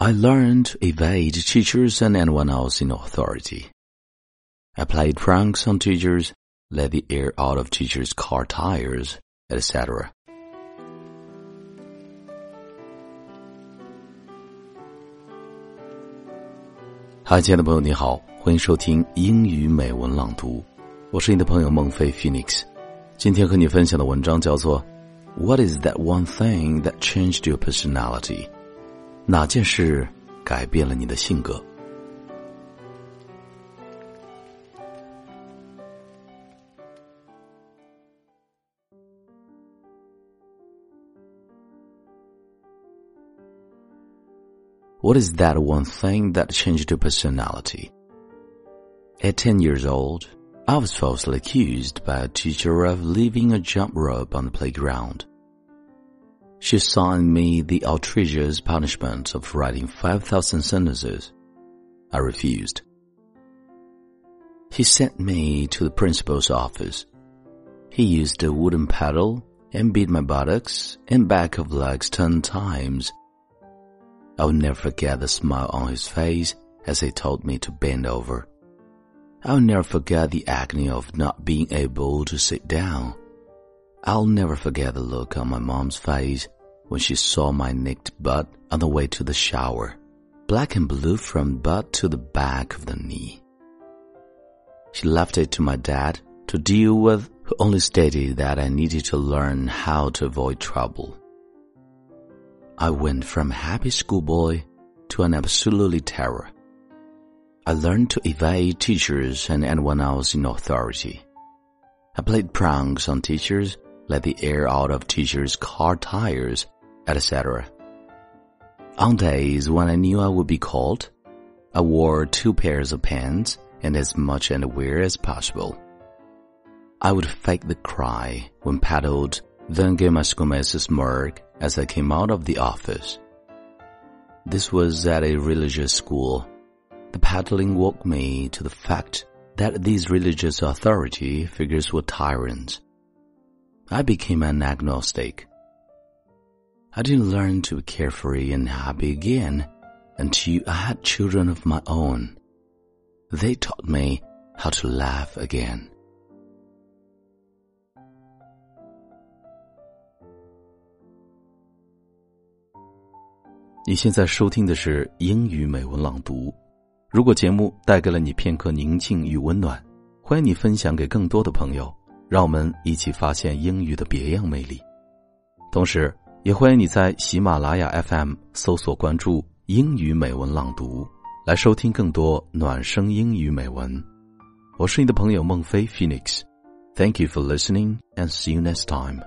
I learned to evade teachers and anyone else in authority. I played pranks on teachers, let the air out of teachers' car tires, etc. 嗨，亲爱的朋友，你好，欢迎收听英语美文朗读，我是你的朋友孟非 Phoenix。今天和你分享的文章叫做 "What is that one thing that changed your personality？" 哪件事改变了你的性格？What is that one thing that changed your personality? At 10 years old, I was falsely accused by a teacher of leaving a jump rope on the playground. She assigned me the outrageous punishment of writing 5,000 sentences. I refused. He sent me to the principal's office. He used a wooden paddle and beat my buttocks and back of legs ten times. I will never forget the smile on his face as he told me to bend over. I'll never forget the agony of not being able to sit down. I'll never forget the look on my mom's face when she saw my nicked butt on the way to the shower, black and blue from butt to the back of the knee. She left it to my dad to deal with, who only stated that I needed to learn how to avoid trouble. I went from happy schoolboy to an absolutely terror. I learned to evade teachers and anyone else in authority. I played pranks on teachers let the air out of teachers' car tires, etc. On days when I knew I would be called, I wore two pairs of pants and as much underwear as possible. I would fake the cry when paddled, then give my schoolmates a smirk as I came out of the office. This was at a religious school. The paddling woke me to the fact that these religious authority figures were tyrants. I became an agnostic. I didn't learn to be carefree and happy again until I had children of my own. They taught me how to laugh again. 你现在收听的是英语美文朗读。如果节目带给了你片刻宁静与温暖，欢迎你分享给更多的朋友。 让我们一起发现英语的别样魅力，同时也欢迎你在喜马拉雅 FM 搜索关注“英语美文朗读”，来收听更多暖声英语美文。我是你的朋友孟非 Phoenix，Thank you for listening and see you next time.